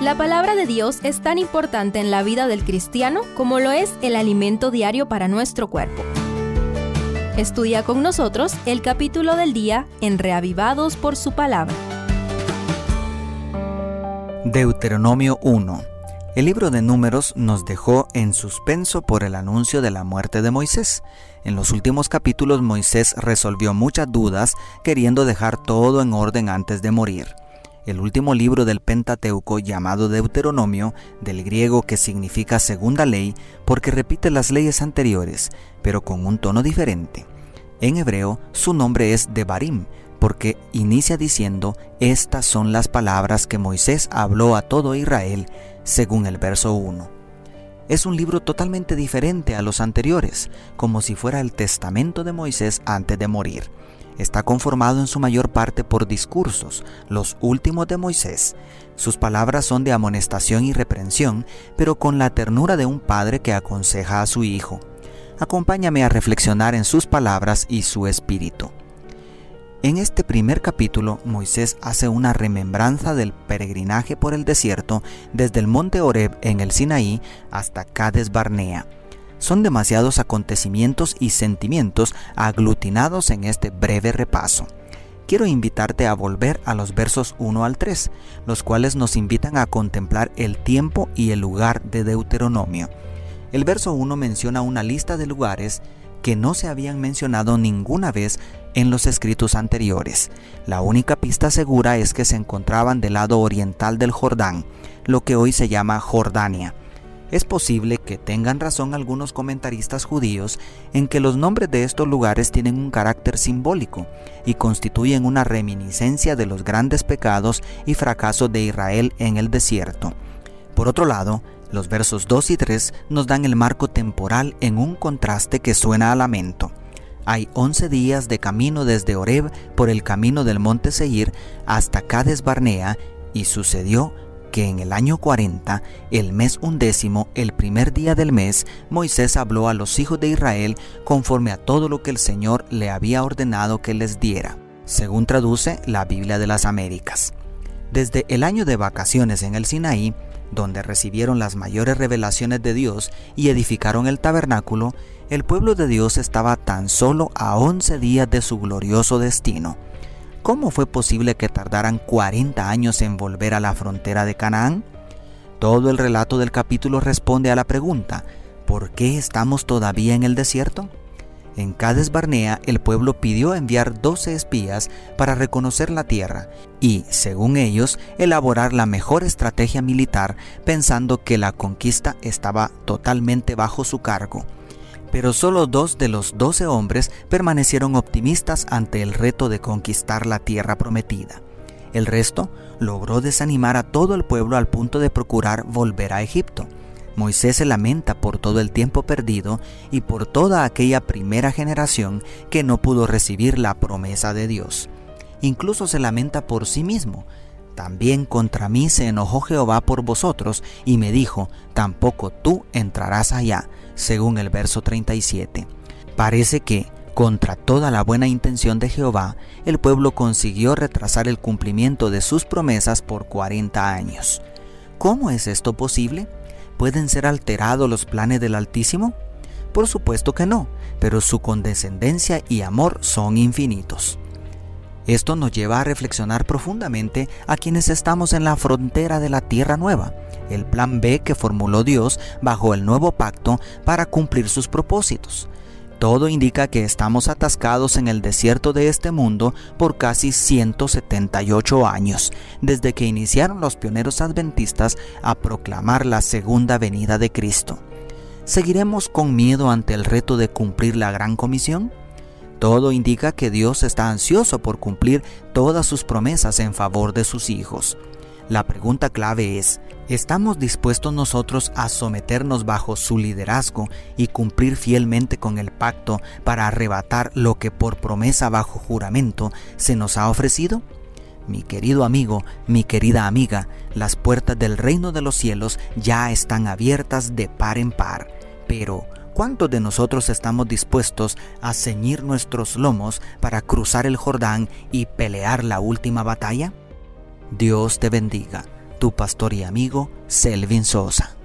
La palabra de Dios es tan importante en la vida del cristiano como lo es el alimento diario para nuestro cuerpo. Estudia con nosotros el capítulo del día en Reavivados por su palabra. Deuteronomio 1 el libro de números nos dejó en suspenso por el anuncio de la muerte de Moisés. En los últimos capítulos Moisés resolvió muchas dudas queriendo dejar todo en orden antes de morir. El último libro del Pentateuco llamado Deuteronomio, del griego que significa segunda ley, porque repite las leyes anteriores, pero con un tono diferente. En hebreo su nombre es Devarim, porque inicia diciendo, estas son las palabras que Moisés habló a todo Israel, según el verso 1. Es un libro totalmente diferente a los anteriores, como si fuera el testamento de Moisés antes de morir. Está conformado en su mayor parte por discursos, los últimos de Moisés. Sus palabras son de amonestación y reprensión, pero con la ternura de un padre que aconseja a su hijo. Acompáñame a reflexionar en sus palabras y su espíritu. En este primer capítulo, Moisés hace una remembranza del peregrinaje por el desierto desde el monte Horeb en el Sinaí hasta Cades Barnea. Son demasiados acontecimientos y sentimientos aglutinados en este breve repaso. Quiero invitarte a volver a los versos 1 al 3, los cuales nos invitan a contemplar el tiempo y el lugar de Deuteronomio. El verso 1 menciona una lista de lugares que no se habían mencionado ninguna vez en los escritos anteriores. La única pista segura es que se encontraban del lado oriental del Jordán, lo que hoy se llama Jordania. Es posible que tengan razón algunos comentaristas judíos en que los nombres de estos lugares tienen un carácter simbólico y constituyen una reminiscencia de los grandes pecados y fracasos de Israel en el desierto. Por otro lado, los versos 2 y 3 nos dan el marco temporal en un contraste que suena a lamento. Hay 11 días de camino desde Oreb por el camino del monte Seir hasta Cades Barnea y sucedió que en el año 40, el mes undécimo, el primer día del mes, Moisés habló a los hijos de Israel conforme a todo lo que el Señor le había ordenado que les diera, según traduce la Biblia de las Américas. Desde el año de vacaciones en el Sinaí, donde recibieron las mayores revelaciones de Dios y edificaron el tabernáculo, el pueblo de Dios estaba tan solo a 11 días de su glorioso destino. ¿Cómo fue posible que tardaran 40 años en volver a la frontera de Canaán? Todo el relato del capítulo responde a la pregunta, ¿por qué estamos todavía en el desierto? En Cades Barnea el pueblo pidió enviar 12 espías para reconocer la tierra y, según ellos, elaborar la mejor estrategia militar pensando que la conquista estaba totalmente bajo su cargo. Pero solo dos de los doce hombres permanecieron optimistas ante el reto de conquistar la tierra prometida. El resto logró desanimar a todo el pueblo al punto de procurar volver a Egipto. Moisés se lamenta por todo el tiempo perdido y por toda aquella primera generación que no pudo recibir la promesa de Dios. Incluso se lamenta por sí mismo. También contra mí se enojó Jehová por vosotros y me dijo, tampoco tú entrarás allá, según el verso 37. Parece que, contra toda la buena intención de Jehová, el pueblo consiguió retrasar el cumplimiento de sus promesas por 40 años. ¿Cómo es esto posible? ¿Pueden ser alterados los planes del Altísimo? Por supuesto que no, pero su condescendencia y amor son infinitos. Esto nos lleva a reflexionar profundamente a quienes estamos en la frontera de la Tierra Nueva, el plan B que formuló Dios bajo el nuevo pacto para cumplir sus propósitos. Todo indica que estamos atascados en el desierto de este mundo por casi 178 años, desde que iniciaron los pioneros adventistas a proclamar la segunda venida de Cristo. ¿Seguiremos con miedo ante el reto de cumplir la gran comisión? Todo indica que Dios está ansioso por cumplir todas sus promesas en favor de sus hijos. La pregunta clave es, ¿estamos dispuestos nosotros a someternos bajo su liderazgo y cumplir fielmente con el pacto para arrebatar lo que por promesa bajo juramento se nos ha ofrecido? Mi querido amigo, mi querida amiga, las puertas del reino de los cielos ya están abiertas de par en par, pero ¿cuántos de nosotros estamos dispuestos a ceñir nuestros lomos para cruzar el Jordán y pelear la última batalla? Dios te bendiga. tu pastor y amigo Selvin Sosa.